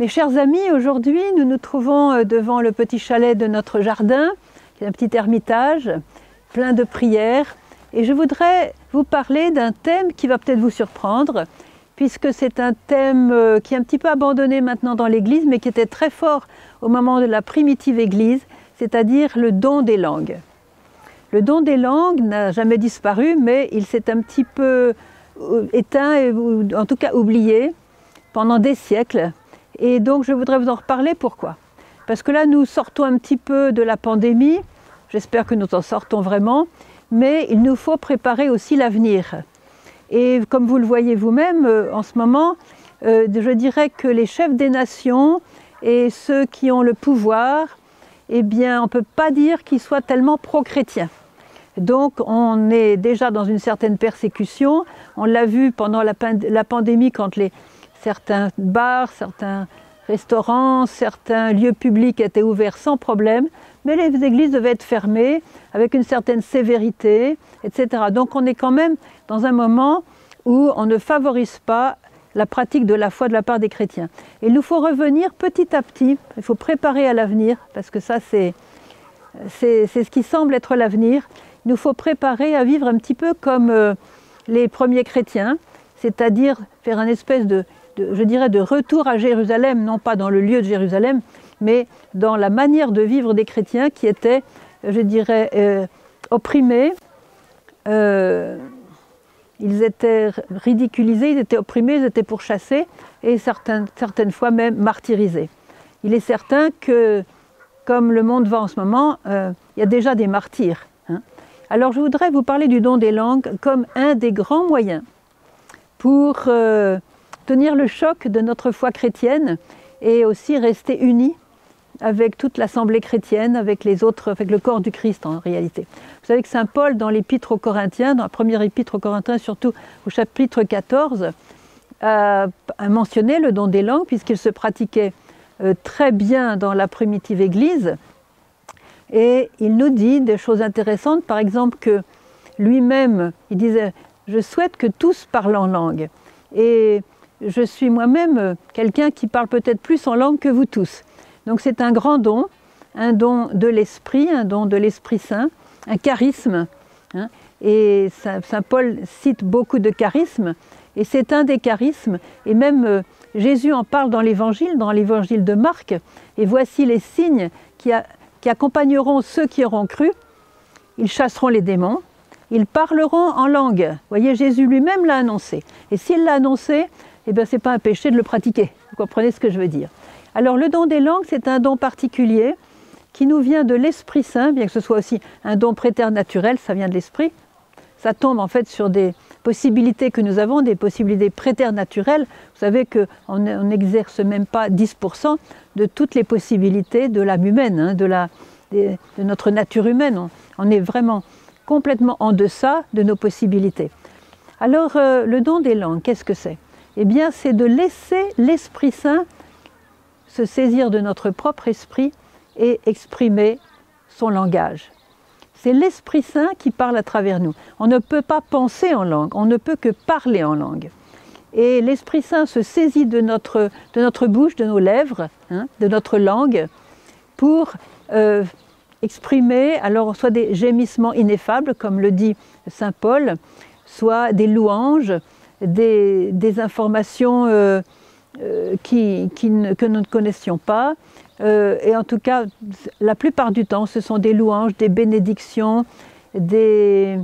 Mes chers amis, aujourd'hui nous nous trouvons euh, devant le petit chalet de notre jardin, qui est un petit ermitage plein de prières. Et je voudrais vous parler d'un thème qui va peut-être vous surprendre, puisque c'est un thème euh, qui est un petit peu abandonné maintenant dans l'Église, mais qui était très fort au moment de la primitive Église, c'est-à-dire le don des langues. Le don des langues n'a jamais disparu, mais il s'est un petit peu euh, éteint, ou en tout cas oublié, pendant des siècles. Et donc je voudrais vous en reparler. Pourquoi? Parce que là, nous sortons un petit peu de la pandémie. J'espère que nous en sortons vraiment. Mais il nous faut préparer aussi l'avenir. Et comme vous le voyez vous-même, euh, en ce moment, euh, je dirais que les chefs des nations et ceux qui ont le pouvoir, eh bien, on ne peut pas dire qu'ils soient tellement pro-chrétiens. Donc on est déjà dans une certaine persécution. On l'a vu pendant la, la pandémie quand les, certains bars, certains restaurants, certains lieux publics étaient ouverts sans problème, mais les églises devaient être fermées avec une certaine sévérité, etc. Donc on est quand même dans un moment où on ne favorise pas la pratique de la foi de la part des chrétiens. il nous faut revenir petit à petit, il faut préparer à l'avenir, parce que ça c'est, ce qui semble être l'avenir. Il nous faut préparer à vivre un petit peu comme euh, les premiers chrétiens, c'est-à-dire faire un espèce de je dirais, de retour à Jérusalem, non pas dans le lieu de Jérusalem, mais dans la manière de vivre des chrétiens qui étaient, je dirais, euh, opprimés. Euh, ils étaient ridiculisés, ils étaient opprimés, ils étaient pourchassés et certaines, certaines fois même martyrisés. Il est certain que, comme le monde va en ce moment, euh, il y a déjà des martyrs. Hein. Alors je voudrais vous parler du don des langues comme un des grands moyens pour tenir le choc de notre foi chrétienne et aussi rester unis avec toute l'assemblée chrétienne, avec les autres, avec le corps du Christ en réalité. Vous savez que Saint Paul, dans l'épître aux Corinthiens, dans la première épître aux Corinthiens, surtout au chapitre 14, a, mentionné le don des langues, puisqu'il se pratiquait euh, très bien dans la primitive Église. Et il nous dit des choses intéressantes, par exemple que lui-même, il disait, je souhaite que tous parlent en langue. Et je suis moi-même euh, quelqu'un qui parle peut-être plus en langue que vous tous. Donc c'est un grand don, un don de l'esprit, un don de l'Esprit Saint, un charisme. Hein. et Saint Paul cite beaucoup de charismes, et c'est un des charismes, et même euh, Jésus en parle dans l'Évangile, dans l'Évangile de Marc, et voici les signes qui, qui accompagneront ceux qui auront cru. Ils chasseront les démons, ils parleront en langue. Vous voyez, Jésus lui-même l'a annoncé. Et s'il l'a annoncé, eh bien, ce n'est pas un péché de le pratiquer. Vous comprenez ce que je veux dire Alors, le don des langues, c'est un don particulier qui nous vient de l'Esprit Saint, bien que ce soit aussi un don préternaturel, ça vient de l'Esprit. Ça tombe en fait sur des possibilités que nous avons, des possibilités préternaturelles. Vous savez qu'on n'exerce même pas 10% de toutes les possibilités de l'âme humaine, hein, de, notre nature humaine. On, est vraiment complètement en deçà de nos possibilités. Alors, euh, le don des langues, qu'est-ce que c'est? Eh bien, c'est de laisser l'Esprit Saint se saisir de notre propre esprit et exprimer son langage. C'est l'Esprit Saint qui parle à travers nous. On ne peut pas penser en langue, on ne peut que parler en langue. Et l'Esprit Saint se saisit de notre, de notre bouche, de nos lèvres, hein, de notre langue, pour euh, exprimer alors soit des gémissements ineffables, comme le dit Saint Paul, soit des louanges, des, informations euh, euh, que nous ne connaissions pas. Euh, et en tout cas, la plupart du temps, ce sont des louanges, des bénédictions, des,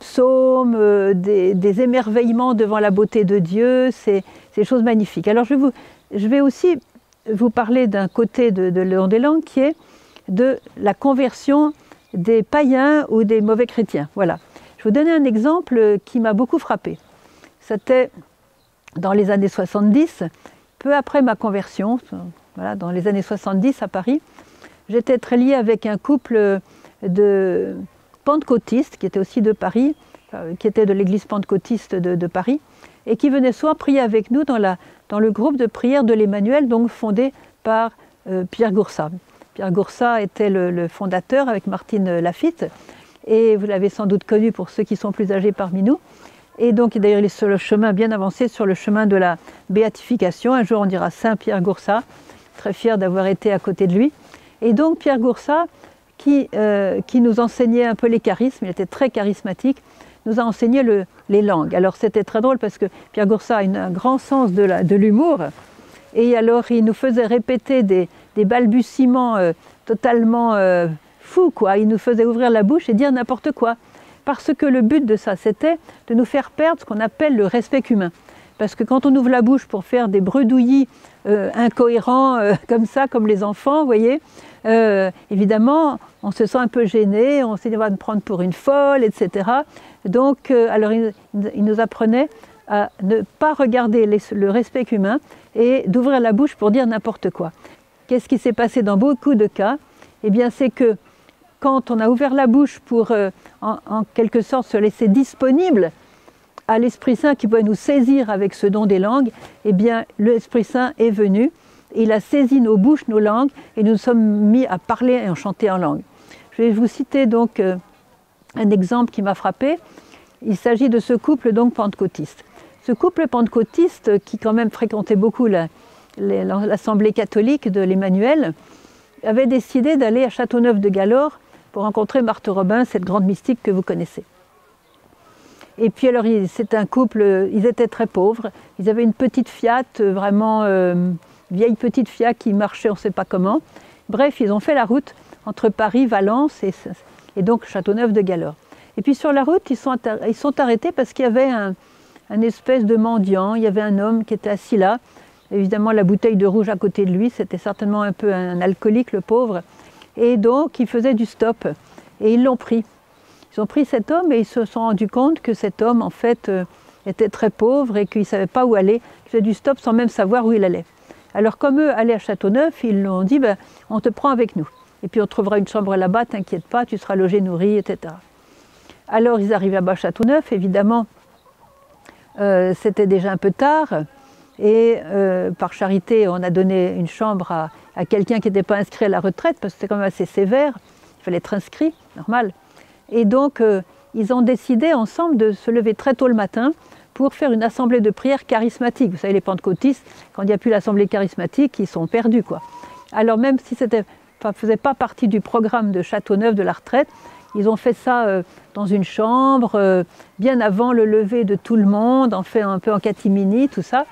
psaumes, des, émerveillements devant la beauté de Dieu. C'est des choses magnifiques. Alors je vais, vous, je vais aussi vous parler d'un côté de, de Léon des langues qui est de la conversion des païens ou des mauvais chrétiens. Voilà. Je vais vous donner un exemple qui m'a beaucoup frappé. C'était dans les années 70, peu après ma conversion, dans les années 70 à Paris. J'étais très liée avec un couple de pentecôtistes qui était aussi de Paris, euh, qui était de l'église pentecôtiste de, Paris, et qui venaient soit prier avec nous dans le groupe de prière de l'Emmanuel, donc fondé par euh, Pierre Goursat. Pierre Goursat était le, le, fondateur avec Martine Lafitte, et vous l'avez sans doute connu pour ceux qui sont plus âgés parmi nous. Et donc, d'ailleurs, il est sur le chemin bien avancé, sur le chemin de la béatification. Un jour, on dira Saint Pierre Goursat, très fier d'avoir été à côté de lui. Et donc, Pierre Goursat, qui, euh, qui nous enseignait un peu les charismes, il était très charismatique, nous a enseigné le, les langues. Alors, c'était très drôle parce que Pierre Goursat a un grand sens de l'humour. Et alors, il nous faisait répéter des, des balbutiements euh, totalement euh, fous, quoi. Il nous faisait ouvrir la bouche et dire n'importe quoi parce que le but de ça, c'était de nous faire perdre ce qu'on appelle le respect humain. Parce que quand on ouvre la bouche pour faire des bredouillis euh, incohérents euh, comme ça, comme les enfants, vous voyez, euh, évidemment, on se sent un peu gêné, on s'est va me prendre pour une folle, etc. Donc, alors, il, nous apprenait à ne pas regarder le respect humain et d'ouvrir la bouche pour dire n'importe quoi. Qu'est-ce qui s'est passé dans beaucoup de cas? Eh bien, c'est que quand on a ouvert la bouche pour, euh, en, quelque sorte, se laisser disponible à l'Esprit Saint qui pouvait nous saisir avec ce don des langues, eh bien, l'Esprit Saint est venu, il a saisi nos bouches, nos langues, et nous sommes mis à parler et à chanter en langue. Je vais vous citer donc euh, un exemple qui m'a frappé. Il s'agit de ce couple donc pentecôtiste. Ce couple pentecôtiste qui quand même fréquentait beaucoup l'Assemblée catholique de l'Emmanuel avait décidé d'aller à Châteauneuf de Galore pour rencontrer Marthe Robin, cette grande mystique que vous connaissez. Et puis alors, c'est un couple, ils étaient très pauvres. Ils avaient une petite Fiat, vraiment euh, vieille petite Fiat qui marchait on ne sait pas comment. Bref, ils ont fait la route entre Paris, Valence et, et donc Châteauneuf de Galore. Et puis sur la route, ils sont, ils sont arrêtés parce qu'il y avait un, un, espèce de mendiant, il y avait un homme qui était assis là. Évidemment, la bouteille de rouge à côté de lui, c'était certainement un peu un alcoolique, le pauvre. Et donc, ils faisaient du stop. Et ils l'ont pris. Ils ont pris cet homme et ils se sont rendus compte que cet homme, en fait, euh, était très pauvre et qu'il ne savait pas où aller. Il faisait du stop sans même savoir où il allait. Alors, comme eux allaient à Châteauneuf, ils lui ont dit ben, On te prend avec nous. Et puis, on trouvera une chambre là-bas, t'inquiète pas, tu seras logé, nourri, etc. Alors, ils arrivent à Châteauneuf, évidemment. Euh, c'était déjà un peu tard. Et euh, par charité, on a donné une chambre à, à quelqu'un qui n'était pas inscrit à la retraite, parce que c'était quand même assez sévère, il fallait être inscrit, normal. Et donc, euh, ils ont décidé ensemble de se lever très tôt le matin pour faire une assemblée de prière charismatique. Vous savez, les pentecôtistes, quand il n'y a plus l'assemblée charismatique, ils sont perdus. quoi. Alors même si ça ne faisait pas partie du programme de Châteauneuf de la retraite, ils ont fait ça euh, dans une chambre, euh, bien avant le lever de tout le monde, en fait un peu en catimini, tout ça,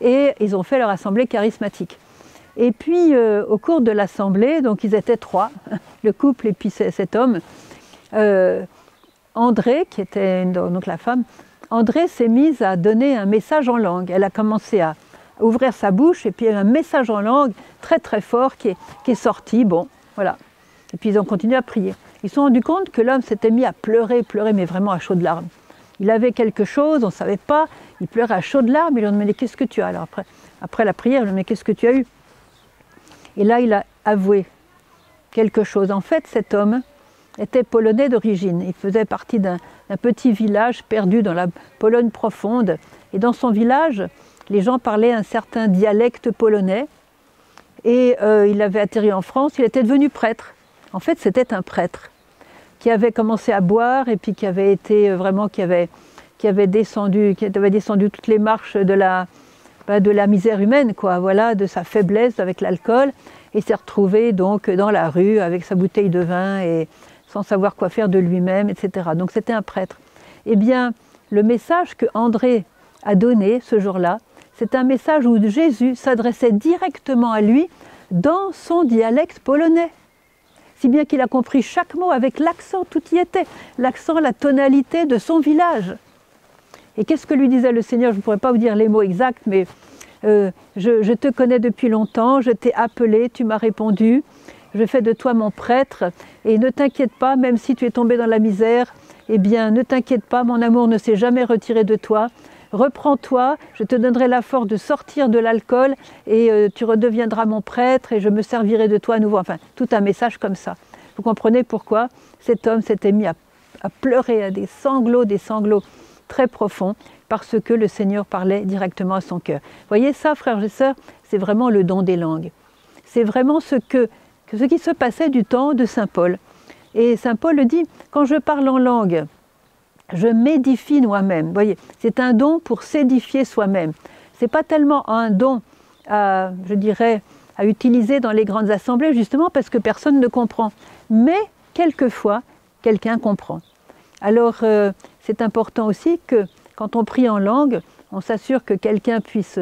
et ils ont fait leur assemblée charismatique. Et puis, euh, au cours de l'assemblée, donc ils étaient trois, le couple et puis cet homme, euh, André, qui était donc la femme, André s'est mise à donner un message en langue. Elle a commencé à ouvrir sa bouche et puis un message en langue très très fort qui est, qui est sorti. Bon, voilà. Et puis ils ont continué à prier. Ils se sont rendus compte que l'homme s'était mis à pleurer, pleurer, mais vraiment à chaudes larmes. Il avait quelque chose, on ne savait pas. Il pleurait à chaudes larmes. Ils lui ont demandé Qu'est-ce que tu as Alors après, après la prière, ils lui ont demandé Qu'est-ce que tu as eu? Et là, il a avoué quelque chose. En fait, cet homme était polonais d'origine. Il faisait partie d'un petit village perdu dans la Pologne profonde. Et dans son village, les gens parlaient un certain dialecte polonais. Et euh, il avait atterri en France, il était devenu prêtre. En fait, c'était un prêtre qui avait commencé à boire et puis qui avait été euh, vraiment, qui avait, qui avait, descendu, qui avait descendu toutes les marches de la, de la misère humaine, quoi, voilà, de sa faiblesse avec l'alcool, et s'est retrouvé donc dans la rue avec sa bouteille de vin et sans savoir quoi faire de lui-même, etc. Donc c'était un prêtre. Eh bien, le message que André a donné ce jour-là, c'est un message où Jésus s'adressait directement à lui dans son dialecte polonais. Si bien qu'il a compris chaque mot avec l'accent, tout y était, l'accent, la tonalité de son village. Et qu'est-ce que lui disait le Seigneur? Je ne pourrais pas vous dire les mots exacts, mais euh, je, te connais depuis longtemps, je t'ai appelé, tu m'as répondu, je fais de toi mon prêtre, et ne t'inquiète pas, même si tu es tombé dans la misère, eh bien ne t'inquiète pas, mon amour ne s'est jamais retiré de toi. Reprends-toi, je te donnerai la force de sortir de l'alcool et euh, tu redeviendras mon prêtre et je me servirai de toi à nouveau. Enfin, tout un message comme ça. Vous comprenez pourquoi? Cet homme s'était mis à pleurer, à des sanglots, des sanglots très profond parce que le Seigneur parlait directement à son cœur. Voyez ça, frères et sœurs, c'est vraiment le don des langues. C'est vraiment ce, que, ce qui se passait du temps de Saint Paul. Et Saint Paul le dit, quand je parle en langue, je m'édifie moi-même. voyez, c'est un don pour s'édifier soi-même. Ce n'est pas tellement un don, à, je dirais, à utiliser dans les grandes assemblées, justement parce que personne ne comprend. Mais quelquefois, quelqu'un comprend. Alors, euh, c'est important aussi que quand on prie en langue, on s'assure que quelqu'un puisse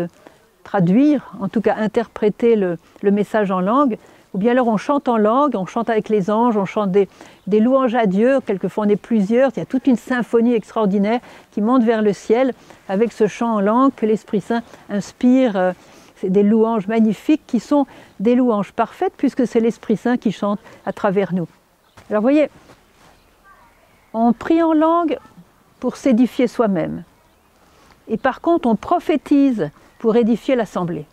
traduire, en tout cas interpréter le message en langue, ou bien alors on chante en langue, on chante avec les anges, on chante des, louanges à Dieu, quelquefois on est plusieurs, il y a toute une symphonie extraordinaire qui monte vers le ciel avec ce chant en langue que l'Esprit Saint inspire. Euh, c'est des louanges magnifiques qui sont des louanges parfaites puisque c'est l'Esprit Saint qui chante à travers nous. Alors vous voyez, on prie en langue pour s'édifier soi-même. Et par contre, on prophétise pour édifier l'assemblée.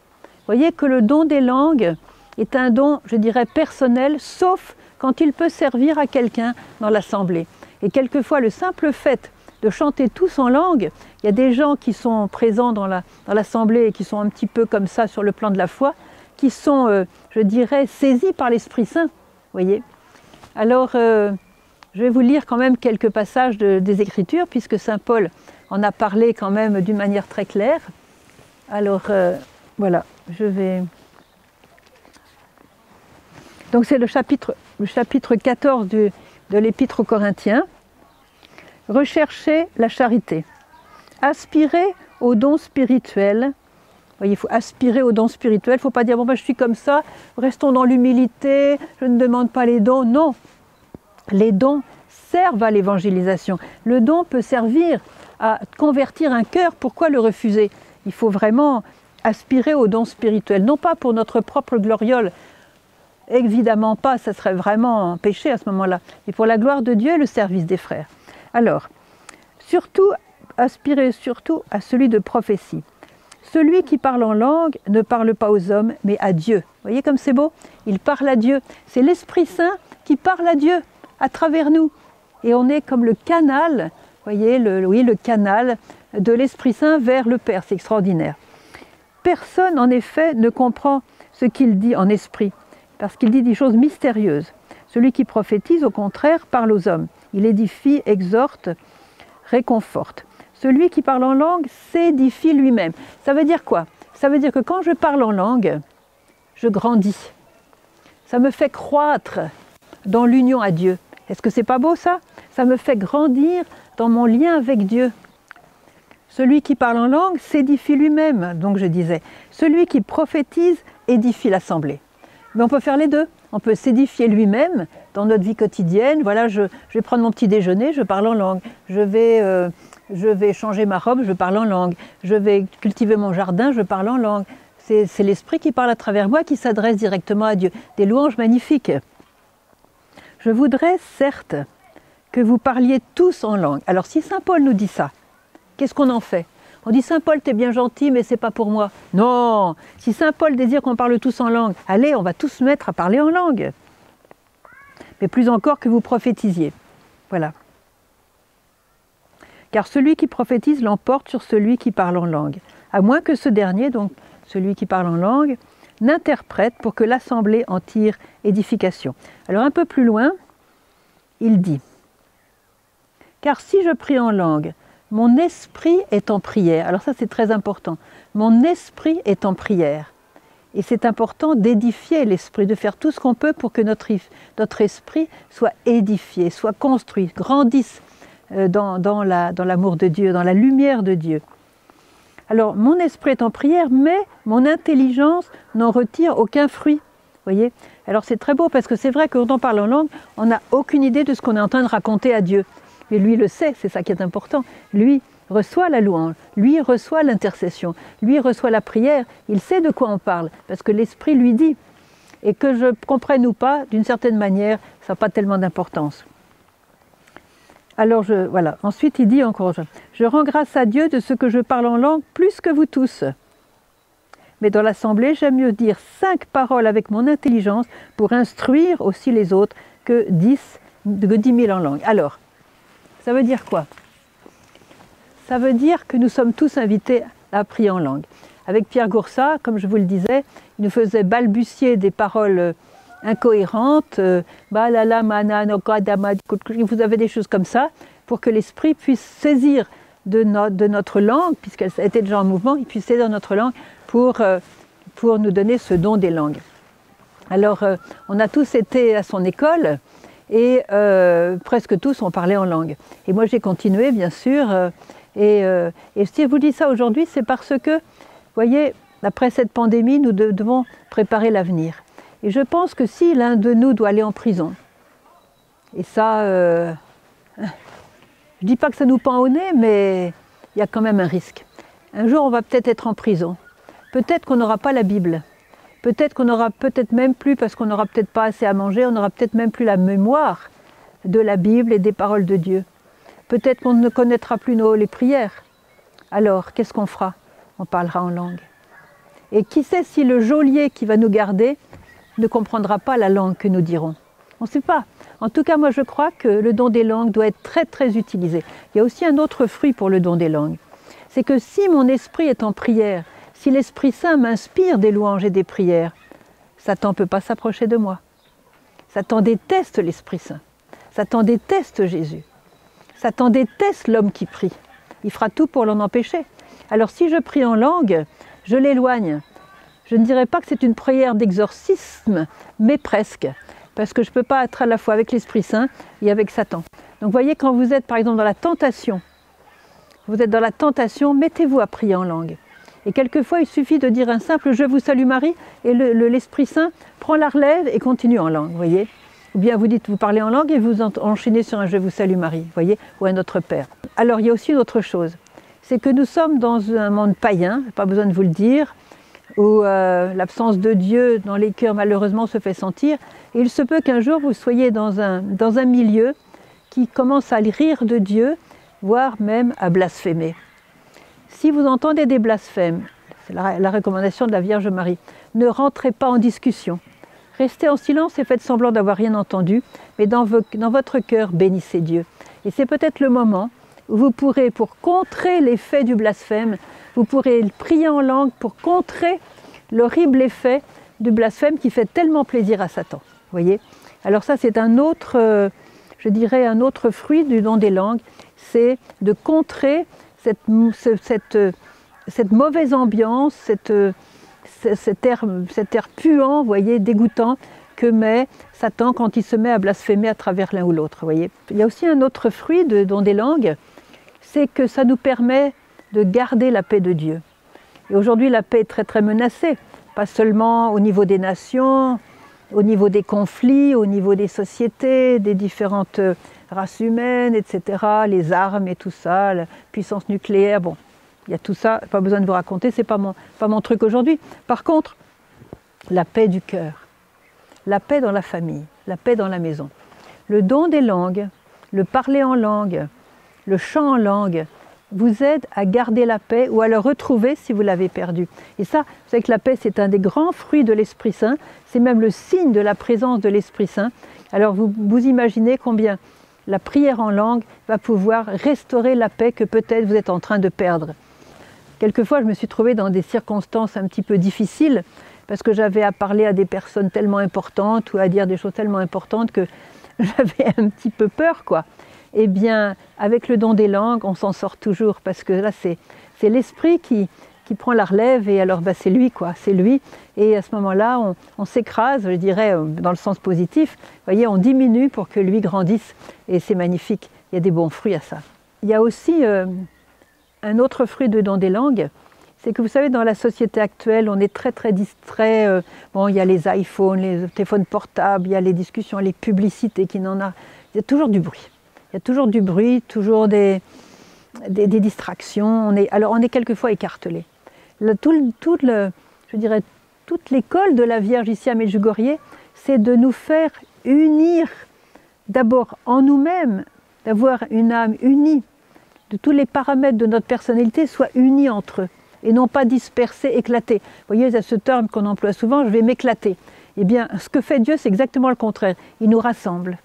Voyez que le don des langues, est un don, je dirais, personnel, sauf quand il peut servir à quelqu'un dans l'assemblée. Et quelquefois, le simple fait de chanter tous en langue, il y a des gens qui sont présents dans l'assemblée la, et qui sont un petit peu comme ça sur le plan de la foi, qui sont, euh, je dirais, saisis par l'Esprit Saint. voyez Alors, euh, je vais vous lire quand même quelques passages des Écritures, puisque Saint Paul en a parlé quand même d'une manière très claire. Alors, euh, voilà, je vais... Donc c'est le chapitre, le chapitre 14 de l'Épître aux Corinthiens. Rechercher la charité. Aspirer aux dons spirituels. Voyez, il faut aspirer aux dons spirituels. Il ne faut pas dire bon ben, je suis comme ça, restons dans l'humilité, je ne demande pas les dons. Non, les dons servent à l'évangélisation. Le don peut servir à convertir un cœur. Pourquoi le refuser? Il faut vraiment aspirer aux dons spirituels, non pas pour notre propre gloriole, Évidemment pas, ça serait vraiment un péché à ce moment-là. Et pour la gloire de Dieu le service des frères. Alors, surtout, aspirez surtout à celui de prophétie. Celui qui parle en langue ne parle pas aux hommes, mais à Dieu. Vous voyez comme c'est beau? Il parle à Dieu. C'est l'Esprit Saint qui parle à Dieu à travers nous. Et on est comme le canal, voyez, le, oui, le canal de l'Esprit Saint vers le Père. C'est extraordinaire. Personne, en effet, ne comprend ce qu'il dit en esprit parce qu'il dit des choses mystérieuses. Celui qui prophétise, au contraire, parle aux hommes. Il édifie, exhorte, réconforte. Celui qui parle en langue s'édifie lui-même. Ça veut dire quoi? Ça veut dire que quand je parle en langue, je grandis. Ça me fait croître dans l'union à Dieu. Est-ce que c'est pas beau ça? Ça me fait grandir dans mon lien avec Dieu. Celui qui parle en langue s'édifie lui-même, donc je disais. Celui qui prophétise édifie l'assemblée. Mais on peut faire les deux. On peut s'édifier lui-même dans notre vie quotidienne. Voilà, je, vais prendre mon petit déjeuner, je parle en langue. Je vais, euh, je vais changer ma robe, je parle en langue. Je vais cultiver mon jardin, je parle en langue. C'est l'Esprit qui parle à travers moi, qui s'adresse directement à Dieu. Des louanges magnifiques. Je voudrais certes que vous parliez tous en langue. Alors si Saint Paul nous dit ça, qu'est-ce qu'on en fait? On dit Saint Paul, t'es bien gentil, mais c'est pas pour moi. Non, si Saint Paul désire qu'on parle tous en langue, allez, on va tous se mettre à parler en langue. Mais plus encore que vous prophétisiez. Voilà. Car celui qui prophétise l'emporte sur celui qui parle en langue, à moins que ce dernier, donc celui qui parle en langue, n'interprète pour que l'assemblée en tire édification. Alors un peu plus loin, il dit Car si je prie en langue, mon esprit est en prière. Alors ça c'est très important. Mon esprit est en prière. Et c'est important d'édifier l'esprit, de faire tout ce qu'on peut pour que notre, notre esprit soit édifié, soit construit, grandisse euh, dans, dans l'amour de Dieu, dans la lumière de Dieu. Alors mon esprit est en prière, mais mon intelligence n'en retire aucun fruit. Voyez Alors c'est très beau parce que c'est vrai que quand on parle en langue, on n'a aucune idée de ce qu'on est en train de raconter à Dieu. Et lui le sait, c'est ça qui est important. Lui reçoit la louange, lui reçoit l'intercession, lui reçoit la prière, il sait de quoi on parle, parce que l'Esprit lui dit. Et que je comprenne ou pas, d'une certaine manière, ça n'a pas tellement d'importance. Alors je, voilà. Ensuite, il dit encore, je rends grâce à Dieu de ce que je parle en langue plus que vous tous. Mais dans l'assemblée, j'aime mieux dire cinq paroles avec mon intelligence pour instruire aussi les autres que dix, que dix mille en langue. Alors, ça veut dire quoi? Ça veut dire que nous sommes tous invités à prier en langue. Avec Pierre Goursat, comme je vous le disais, il nous faisait balbutier des paroles euh, incohérentes. Euh, vous avez des choses comme ça. pour que l'esprit puisse saisir de, de notre langue, puisqu'elle était déjà en mouvement, il puisse saisir notre langue pour, euh, pour nous donner ce don des langues. Alors, euh, on a tous été à son école et presque tous ont parlé en langue. Et moi, j'ai continué, bien sûr. et, et si je vous dis ça aujourd'hui, c'est parce que, vous voyez, après cette pandémie, nous devons préparer l'avenir. Et je pense que si l'un de nous doit aller en prison, et ça, euh, je ne dis pas que ça nous pend au nez, mais il y a quand même un risque. Un jour, on va peut-être être en prison. Peut-être qu'on n'aura pas la Bible. Peut-être qu'on n'aura peut-être même plus, parce qu'on n'aura peut-être pas assez à manger, on n'aura peut-être même plus la mémoire de la Bible et des paroles de Dieu. Peut-être qu'on ne connaîtra plus nos, les prières. Alors, qu'est-ce qu'on fera? On parlera en langue. Et qui sait si le geôlier qui va nous garder ne comprendra pas la langue que nous dirons On ne sait pas. En tout cas, moi je crois que le don des langues doit être très très utilisé. Il y a aussi un autre fruit pour le don des langues. C'est que si mon esprit est en prière, si l'Esprit Saint m'inspire des louanges et des prières, Satan ne peut pas s'approcher de moi. Satan déteste l'Esprit Saint. Satan déteste Jésus. Satan déteste l'homme qui prie. Il fera tout pour l'en empêcher. Alors si je prie en langue, je l'éloigne. Je ne dirais pas que c'est une prière d'exorcisme, mais presque, parce que je ne peux pas être à la fois avec l'Esprit Saint et avec Satan. Donc voyez, quand vous êtes par exemple dans la tentation, vous êtes dans la tentation, mettez-vous à prier en langue. Et quelquefois, il suffit de dire un simple Je vous salue Marie, et l'Esprit Saint prend la relève et continue en langue, voyez Ou bien vous dites, vous parlez en langue et vous enchaînez sur un Je vous salue Marie, voyez Ou un Notre Père. Alors il y a aussi une autre chose c'est que nous sommes dans un monde païen, pas besoin de vous le dire, où euh, l'absence de Dieu dans les cœurs malheureusement se fait sentir. Il se peut qu'un jour vous soyez dans un, dans un milieu qui commence à rire de Dieu, voire même à blasphémer. Si vous entendez des blasphèmes, c'est la, recommandation de la Vierge Marie, ne rentrez pas en discussion. Restez en silence et faites semblant d'avoir rien entendu, mais dans, dans votre cœur, bénissez Dieu. Et c'est peut-être le moment vous pourrez, pour contrer l'effet du blasphème, vous pourrez prier en langue pour contrer l'horrible effet du blasphème qui fait tellement plaisir à Satan. Voyez? Alors ça, c'est un autre, euh, je dirais, un autre fruit du don des langues, c'est de contrer cette, cette mauvaise ambiance, cette, cet, air, cet air puant, voyez, dégoûtant que met Satan quand il se met à blasphémer à travers l'un ou l'autre. Voyez? Il y a aussi un autre fruit de don des langues, c'est que ça nous permet de garder la paix de Dieu. Et aujourd'hui, la paix est très très menacée, pas seulement au niveau des nations, au niveau des conflits, au niveau des sociétés, des différentes races humaines, etc., les armes et tout ça, la puissance nucléaire, bon, il y a tout ça, pas besoin de vous raconter, c'est pas mon, pas mon truc aujourd'hui. Par contre, la paix du cœur, la paix dans la famille, la paix dans la maison. Le don des langues, le parler en langue, le chant en langue vous aide à garder la paix ou à le retrouver si vous l'avez perdu. Et ça, vous savez que la paix, c'est un des grands fruits de l'Esprit Saint, c'est même le signe de la présence de l'Esprit Saint. Alors vous, vous imaginez combien la prière en langue va pouvoir restaurer la paix que peut-être vous êtes en train de perdre. Quelquefois, je me suis trouvée dans des circonstances un petit peu difficiles parce que j'avais à parler à des personnes tellement importantes ou à dire des choses tellement importantes que j'avais un petit peu peur, quoi eh bien, avec le don des langues, on s'en sort toujours parce que là, c'est, l'esprit qui, prend la relève et alors bah, c'est lui, quoi, c'est lui. Et à ce moment-là, on, s'écrase, je dirais, dans le sens positif. Vous voyez, on diminue pour que lui grandisse et c'est magnifique. Il y a des bons fruits à ça. Il y a aussi euh, un autre fruit de don des langues, c'est que vous savez, dans la société actuelle, on est très très distrait. Euh, bon, il y a les iPhones, les téléphones portables, il y a les discussions, les publicités qui n'en a. Il y a toujours du bruit. Il y a toujours du bruit, toujours des, distractions. On est, alors on est quelquefois écartelé. toute l'école de la Vierge ici à Medjugorje, c'est de nous faire unir d'abord en nous-mêmes, d'avoir une âme unie, de tous les paramètres de notre personnalité soient unis entre eux et non pas dispersés, éclatés. Vous voyez, il y a ce terme qu'on emploie souvent, je vais m'éclater. Eh bien, ce que fait Dieu, c'est exactement le contraire. Il nous rassemble.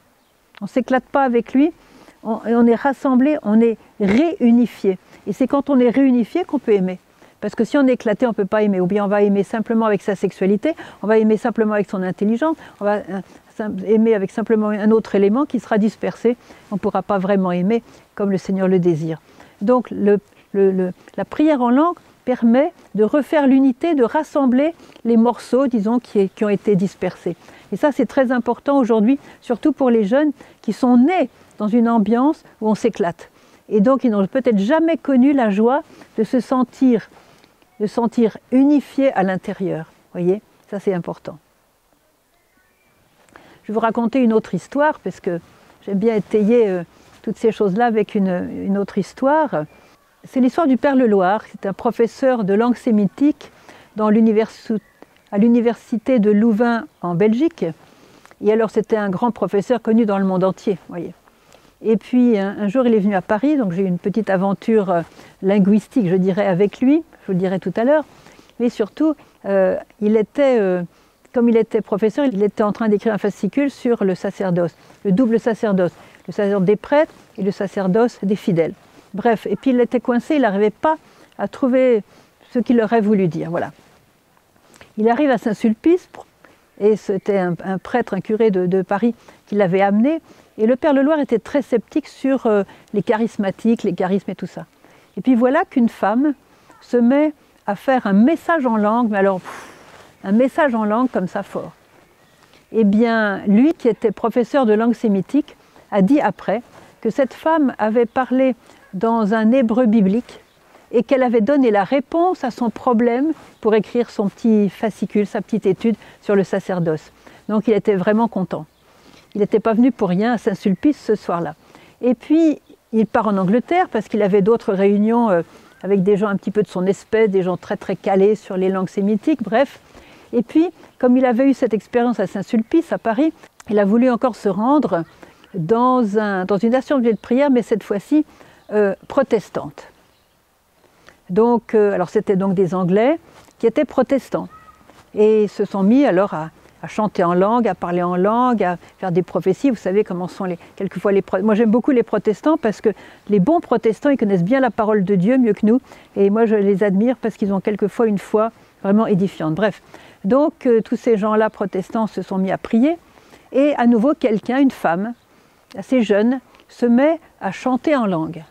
On ne s'éclate pas avec lui, on, est rassemblés, on est réunifiés. Et c'est quand on est réunifié qu'on peut aimer. Parce que si on est éclaté, on ne peut pas aimer. Ou bien on va aimer simplement avec sa sexualité, on va aimer simplement avec son intelligence, on va euh, aimer avec simplement un autre élément qui sera dispersé. On ne pourra pas vraiment aimer comme le Seigneur le désire. Donc la prière en langue permet de refaire l'unité, de rassembler les morceaux, disons, qui ont été dispersés. Et ça, c'est très important aujourd'hui, surtout pour les jeunes qui sont nés dans une ambiance où on s'éclate. Et donc, ils n'ont peut-être jamais connu la joie de se sentir, de sentir unifiés à l'intérieur. voyez, ça c'est important. Je vais vous raconter une autre histoire, parce que j'aime bien étayer euh, toutes ces choses-là avec une, autre histoire. C'est l'histoire du Père Leloir, c'est un professeur de langue sémitique à l'université de Louvain en Belgique. Et alors c'était un grand professeur connu dans le monde entier, voyez. Et puis un, jour, il est venu à Paris, donc j'ai eu une petite aventure euh, linguistique, je dirais, avec lui, je vous le dirai tout à l'heure. Mais surtout, euh, il était, euh, comme il était professeur, il était en train d'écrire un fascicule sur le sacerdoce, le double sacerdoce, le sacerdoce des prêtres et le sacerdoce des fidèles. Bref, et puis il était coincé, il n'arrivait pas à trouver ce qu'il aurait voulu dire. Voilà. Il arrive à Saint-Sulpice, et c'était un, prêtre, un curé de, de Paris qui l'avait amené, et le Père Leloir était très sceptique sur euh, les charismatiques, les charismes et tout ça. Et puis voilà qu'une femme se met à faire un message en langue, mais alors un message en langue comme ça fort. Eh bien, lui qui était professeur de langue sémitique a dit après que cette femme avait parlé dans un hébreu biblique et qu'elle avait donné la réponse à son problème pour écrire son petit fascicule, sa petite étude sur le sacerdoce. Donc il était vraiment content. Il n'était pas venu pour rien à Saint-Sulpice ce soir-là. Et puis, il part en Angleterre parce qu'il avait d'autres réunions euh, avec des gens un petit peu de son espèce, des gens très très calés sur les langues sémitiques, bref. Et puis, comme il avait eu cette expérience à Saint-Sulpice, à Paris, il a voulu encore se rendre dans, un, dans une assemblée de prière, mais cette fois-ci euh, protestante. Donc, euh, alors c'était donc des Anglais qui étaient protestants et se sont mis alors à, à chanter en langue, à parler en langue, à faire des prophéties. Vous savez comment sont les, quelquefois les. Moi, j'aime beaucoup les protestants parce que les bons protestants, ils connaissent bien la parole de Dieu mieux que nous. Et moi, je les admire parce qu'ils ont quelquefois une foi vraiment édifiante. Bref, donc euh, tous ces gens-là protestants se sont mis à prier. Et à nouveau, quelqu'un, une femme, assez jeune, se met à chanter en langue.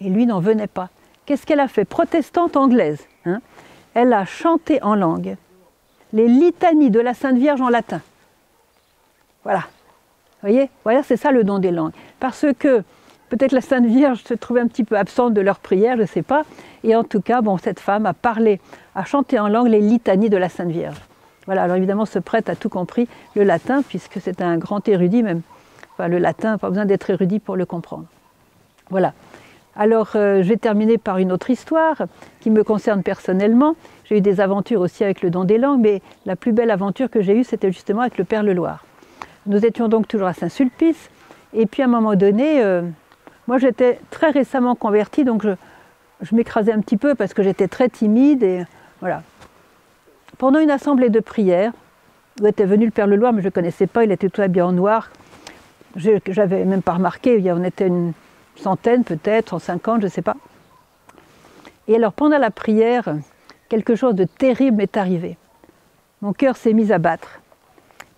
Et lui n'en venait pas. Qu'est-ce qu'elle a fait? Protestante anglaise. Hein elle a chanté en langue les litanies de la Sainte Vierge en latin. Voilà. Vous voyez? Voilà, c'est ça le don des langues. Parce que peut-être la Sainte Vierge se trouvait un petit peu absente de leur prière, je ne sais pas. Et en tout cas, bon, cette femme a parlé, a chanté en langue les litanies de la Sainte Vierge. Voilà, alors évidemment, ce prêtre a tout compris, le latin, puisque c'est un grand érudit même. Enfin, le latin, pas besoin d'être érudit pour le comprendre. Voilà. Alors, euh, je vais terminer par une autre histoire qui me concerne personnellement. J'ai eu des aventures aussi avec le don des langues, mais la plus belle aventure que j'ai eue, c'était justement avec le Père Leloir. Nous étions donc toujours à Saint-Sulpice, et puis à un moment donné, euh, moi j'étais très récemment convertie, donc je, m'écrasais un petit peu parce que j'étais très timide, et voilà. Pendant une assemblée de prière, où était venu le Père Leloir, mais je ne connaissais pas, il était tout habillé en noir. Je n'avais même pas remarqué, on était une centaine peut-être, en cinquante, je ne sais pas. Et alors pendant la prière, quelque chose de terrible est arrivé. Mon cœur s'est mis à battre.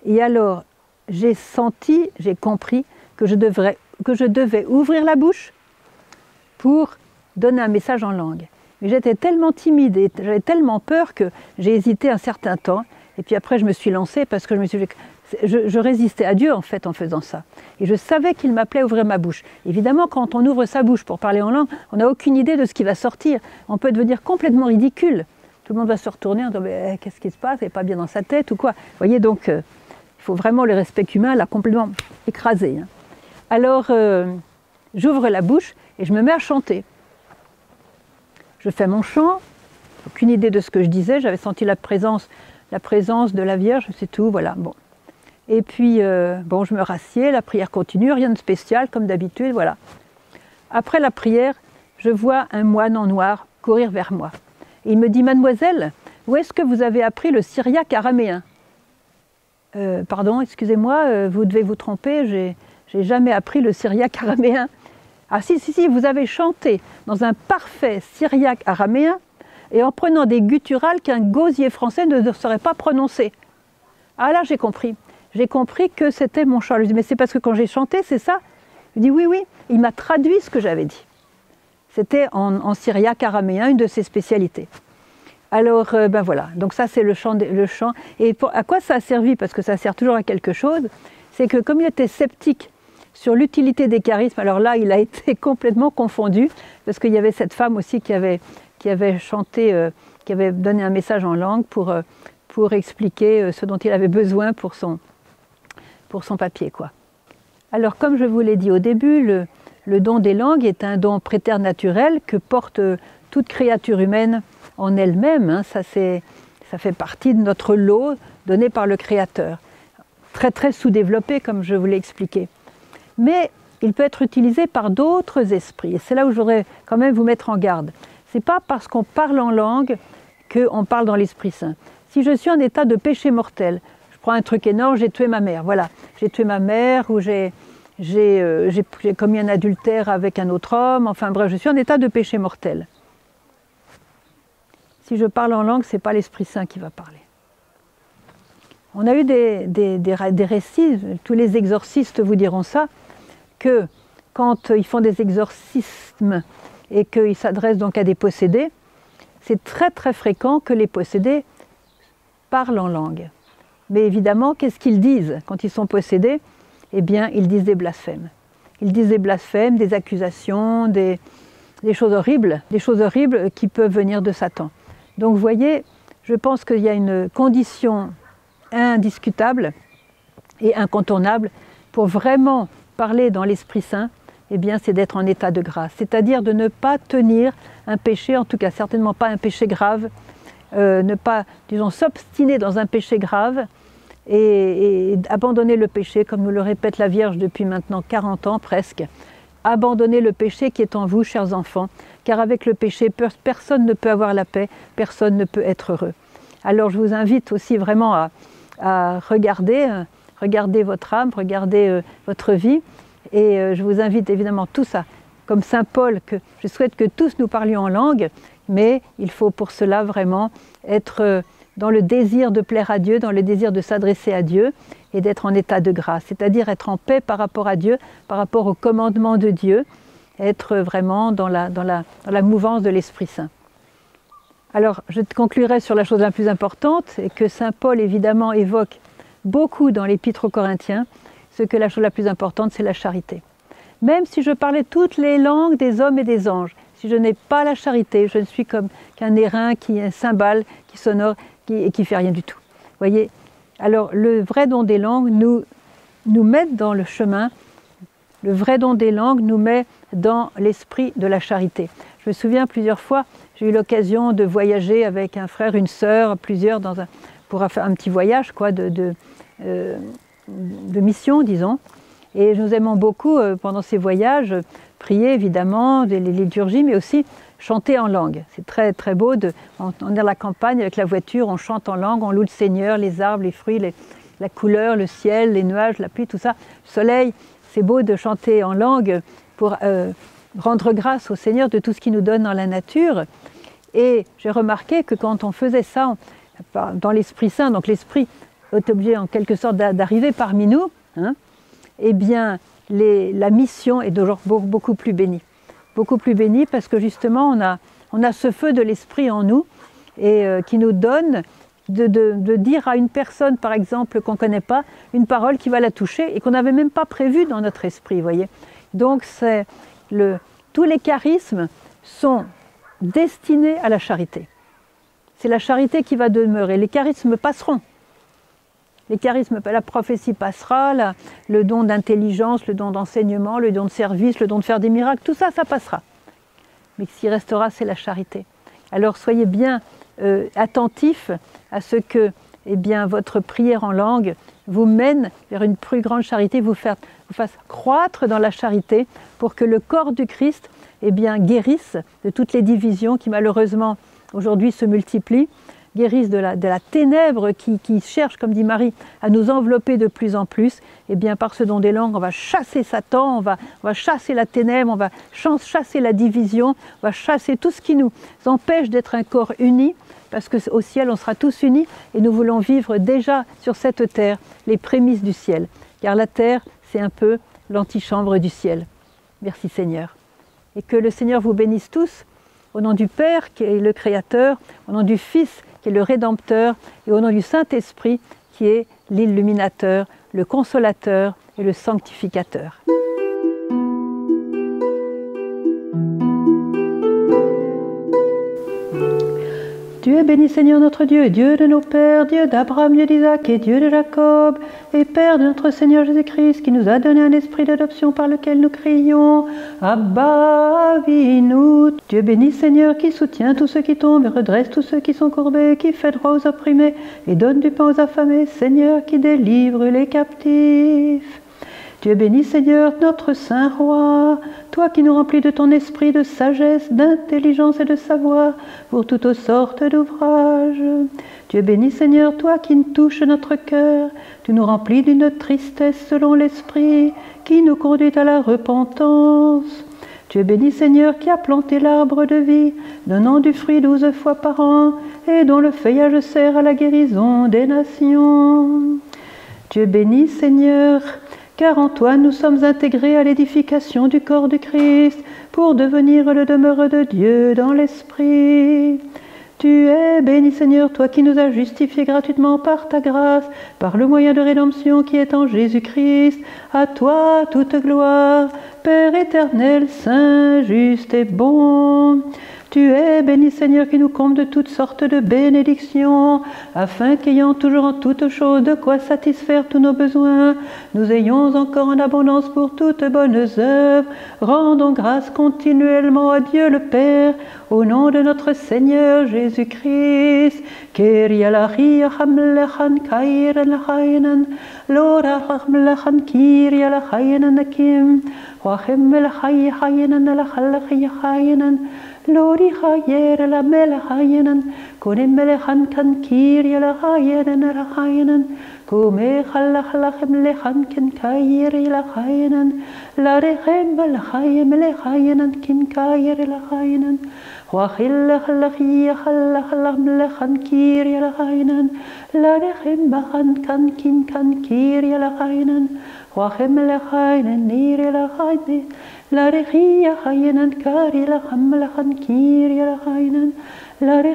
Et alors, j'ai senti, j'ai compris que je, devrais, que je devais ouvrir la bouche pour donner un message en langue. Mais j'étais tellement timide et j'avais tellement peur que j'ai hésité un certain temps. Et puis après, je me suis lancée parce que je je, résistais à Dieu en fait en faisant ça. Et je savais qu'il m'appelait à ouvrir ma bouche. Évidemment, quand on ouvre sa bouche pour parler en langue, on n'a aucune idée de ce qui va sortir. On peut devenir complètement ridicule. Tout le monde va se retourner en disant eh, qu'est-ce qui se passe, n'est pas bien dans sa tête ou quoi? Vous voyez donc, euh, il faut vraiment le respect humain l'a complètement écrasé. Hein. Alors, euh, j'ouvre la bouche et je me mets à chanter. Je fais mon chant, aucune idée de ce que je disais, j'avais senti la présence, la présence de la Vierge, c'est tout, voilà. Bon. Et puis, euh, bon, je me rassieds, la prière continue, rien de spécial, comme d'habitude, voilà. Après la prière, je vois un moine en noir courir vers moi. Il me dit, Mademoiselle, où est-ce que vous avez appris le syriaque araméen? Euh, Pardon, excusez-moi, euh, vous devez vous tromper, j'ai, jamais appris le syriaque araméen. Ah si, si, si, vous avez chanté dans un parfait syriaque araméen et en prenant des gutturales qu'un gosier français ne saurait pas prononcer. Ah là, j'ai compris. J'ai compris que c'était mon chant. Je dis, mais c'est parce que quand j'ai chanté, c'est ça? Il dit, oui, oui. Il m'a traduit ce que j'avais dit. C'était en, syriaque araméen, une de ses spécialités. Alors, euh, ben voilà. Donc ça, c'est le chant, le chant. Et à quoi ça a servi? Parce que ça sert toujours à quelque chose. C'est que comme il était sceptique sur l'utilité des charismes, alors là, il a été complètement confondu, parce qu'il y avait cette femme aussi qui avait, qui avait chanté, euh, qui avait donné un message en langue pour, euh, pour expliquer ce dont il avait besoin pour son, pour son papier. Quoi. Alors, comme je vous l'ai dit au début, le, le don des langues est un don préternaturel que porte toute créature humaine en elle-même. Hein. Ça, ça fait partie de notre lot donné par le Créateur. Très très sous-développé, comme je vous l'ai expliqué. Mais il peut être utilisé par d'autres esprits. Et c'est là où j'aurais quand même vous mettre en garde. C'est pas parce qu'on parle en langue qu'on parle dans l'Esprit Saint. Si je suis en état de péché mortel, je prends un truc énorme, j'ai tué ma mère, voilà, j'ai tué ma mère ou j'ai euh, j'ai commis un adultère avec un autre homme, enfin bref, je suis en état de péché mortel. Si je parle en langue, ce n'est pas l'Esprit Saint qui va parler. On a eu des, des, récits, tous les exorcistes vous diront ça, que quand ils font des exorcismes et qu'ils s'adressent donc à des possédés, c'est très très fréquent que les possédés parlent en langue. Mais évidemment, qu'est-ce qu'ils disent quand ils sont possédés? Eh bien, ils disent des blasphèmes. Ils disent des blasphèmes, des accusations, des, choses horribles, des choses horribles qui peuvent venir de Satan. Donc, vous voyez, je pense qu'il y a une condition indiscutable et incontournable pour vraiment parler dans l'Esprit Saint, eh bien, c'est d'être en état de grâce, c'est-à-dire de ne pas tenir un péché, en tout cas certainement pas un péché grave, euh, ne pas, disons, s'obstiner dans un péché grave, et, abandonner le péché, comme nous le répète la Vierge depuis maintenant 40 ans presque. Abandonnez le péché qui est en vous, chers enfants, car avec le péché, personne ne peut avoir la paix, personne ne peut être heureux. Alors je vous invite aussi vraiment à, regarder, euh, regarder votre âme, regarder euh, votre vie, et euh, je vous invite évidemment tous à, comme Saint Paul, que je souhaite que tous nous parlions en langue, mais il faut pour cela vraiment être dans le désir de plaire à Dieu, dans le désir de s'adresser à Dieu et d'être en état de grâce, c'est-à-dire être en paix par rapport à Dieu, par rapport au commandement de Dieu, être vraiment dans la, dans la, dans la mouvance de l'Esprit Saint. Alors, je conclurai sur la chose la plus importante, et que Saint Paul évidemment évoque beaucoup dans l'Épître aux Corinthiens, ce que la chose la plus importante, c'est la charité. Même si je parlais toutes les langues des hommes et des anges, si je n'ai pas la charité, je ne suis comme qu'un airain qui un cymbale qui sonore et qui fait rien du tout. Voyez Alors le vrai don des langues nous, nous met dans le chemin, le vrai don des langues nous met dans l'esprit de la charité. Je me souviens plusieurs fois, j'ai eu l'occasion de voyager avec un frère, une sœur, plusieurs dans un, pour faire un petit voyage quoi, de, de, euh, mission, disons. Et nous aimons beaucoup, euh, pendant ces voyages, prier évidemment, les liturgies, mais aussi chanter en langue. C'est très très beau. De, on, est dans la campagne avec la voiture, on chante en langue, on loue le Seigneur, les arbres, les fruits, la couleur, le ciel, les nuages, la pluie, tout ça, le soleil. C'est beau de chanter en langue pour euh, rendre grâce au Seigneur de tout ce qu'il nous donne dans la nature. Et j'ai remarqué que quand on faisait ça dans l'Esprit Saint, donc l'Esprit est obligé en quelque sorte d'arriver parmi nous, hein, eh bien la mission est toujours beaucoup plus bénie beaucoup plus béni parce que justement on a, ce feu de l'esprit en nous et euh, qui nous donne de, dire à une personne par exemple qu'on ne connaît pas une parole qui va la toucher et qu'on n'avait même pas prévu dans notre esprit, voyez. Donc tous les charismes sont destinés à la charité. C'est la charité qui va demeurer. Les charismes passeront. Les charismes, la prophétie passera, le don d'intelligence, le don d'enseignement, le don de service, le don de faire des miracles, tout ça, ça passera. Mais ce qui restera, c'est la charité. Alors soyez bien euh, attentifs à ce que eh votre prière en langue vous mène vers une plus grande charité, vous, fasse, croître dans la charité pour que le corps du Christ eh guérisse de toutes les divisions qui malheureusement aujourd'hui se multiplient guérisse de la, de la ténèbre qui, qui, cherche, comme dit Marie, à nous envelopper de plus en plus, et eh bien par ce don des langues, on va chasser Satan, on va, on va chasser la ténèbre, on va chasser la division, on va chasser tout ce qui nous empêche d'être un corps uni, parce qu'au ciel, on sera tous unis et nous voulons vivre déjà sur cette terre les prémices du ciel. Car la terre, c'est un peu l'antichambre du ciel. Merci Seigneur. Et que le Seigneur vous bénisse tous, au nom du Père qui est le Créateur, au nom du Fils qui est le Rédempteur, et au nom du Saint-Esprit qui est l'illuminateur, le consolateur et le sanctificateur. Tu es béni Seigneur notre Dieu, Dieu de nos pères, Dieu d'Abraham, Dieu d'Isaac et Dieu de Jacob, et Père de notre Seigneur Jésus-Christ, qui nous a donné un esprit d'adoption par lequel nous crions Abba, nous. Dieu béni Seigneur, qui soutient tous ceux qui tombent et redresse tous ceux qui sont courbés, qui fait droit aux opprimés et donne du pain aux affamés, Seigneur, qui délivre les captifs. Dieu béni Seigneur, notre Saint Roi, toi qui nous remplis de ton esprit de sagesse, d'intelligence et de savoir pour toutes sortes d'ouvrages. Dieu béni Seigneur, toi qui touches notre cœur, tu nous remplis d'une tristesse selon l'esprit qui nous conduit à la repentance. Dieu béni Seigneur qui a planté l'arbre de vie, donnant du fruit douze fois par an, et dont le feuillage sert à la guérison des nations. Dieu béni Seigneur, car en toi nous sommes intégrés à l'édification du corps du Christ pour devenir le demeure de Dieu dans l'Esprit. Tu es béni Seigneur, toi qui nous as justifiés gratuitement par ta grâce, par le moyen de rédemption qui est en Jésus-Christ. À toi toute gloire, Père éternel, saint, juste et bon. Tu es béni Seigneur qui nous comble de toutes sortes de bénédictions, afin qu'ayant toujours en toutes choses de quoi satisfaire tous nos besoins, nous ayons encore en abondance pour toutes bonnes œuvres. Rendons grâce continuellement à Dieu le Père, au nom de notre Seigneur Jésus-Christ. Gloriha yerela melahayenen, kunim melehan kan kir yelahayenen erahayenen, kume halachlachem lehan kin kayer yelahayenen, ha'ye melahayem lehayenen kin kayer yelahayenen, Wahillachlachiyachalachlam la kir yelahayenen, larechem bahan kan kin kan kir yelahayenen, wachem lehainen la yelahayenen, La rechia hayenan kari la la. La la.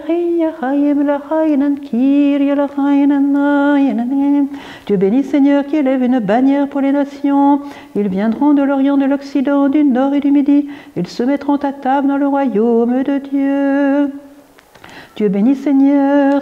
Tu bénis Seigneur qui élève une bannière pour les nations. Ils viendront de l'Orient, de l'Occident, du Nord et du Midi. Ils se mettront à table dans le royaume de Dieu. Dieu bénis Seigneur.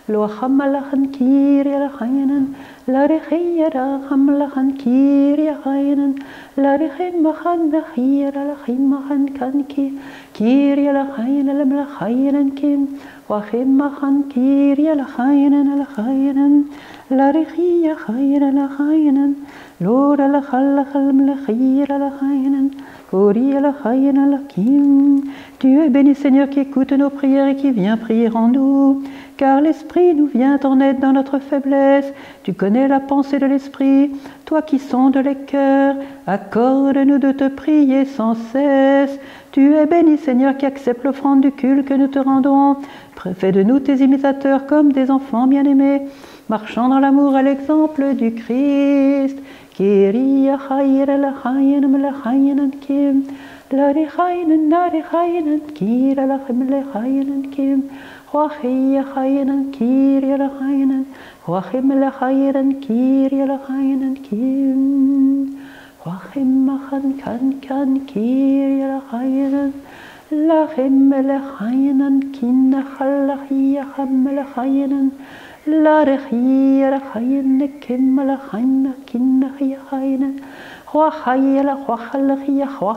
kaya chayenen, Joachem melechayenen, lemlechan kinachia chayenen, larechein bachayenen, nare lemlechan Kiri alachayenen, Loacham alachan Kiri alachayenen, larechein racham alachan Kiri alachayenen, larechein bachanda chaya alachim machan kanki, Kiri alachayenen, lemlechan kin, وخمخا كيريا لخاينا لخاينا لرخيا خير لخاينا لورا لخل خلم لخير لخاينا Tu es béni Seigneur qui écoute nos prières et qui vient prier en nous, car l'Esprit nous vient en aide dans notre faiblesse. Tu connais la pensée de l'Esprit, toi qui sondes les cœurs, accorde-nous de te prier sans cesse. Tu es béni Seigneur qui accepte l'offrande du culte que nous te rendons. Fais de nous tes imitateurs comme des enfants bien-aimés, marchant dans l'amour à l'exemple du Christ. وخي خيرا كير يلا خيرا وخمل خيرا كير يلا خيرا كيم وخم خن كان كان كير يلا خيرا لا خم لا خيرا كين خلا خي خم لا لا رخي رخين كم لا خينا خي خينا خوا خيلا خوا خي خوا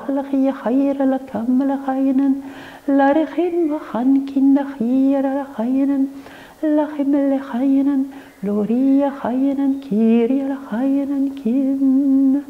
خير لا كم لارخين مخان كين خيرا خينا لخم لخينا لوريا خينا كيريا خينا كين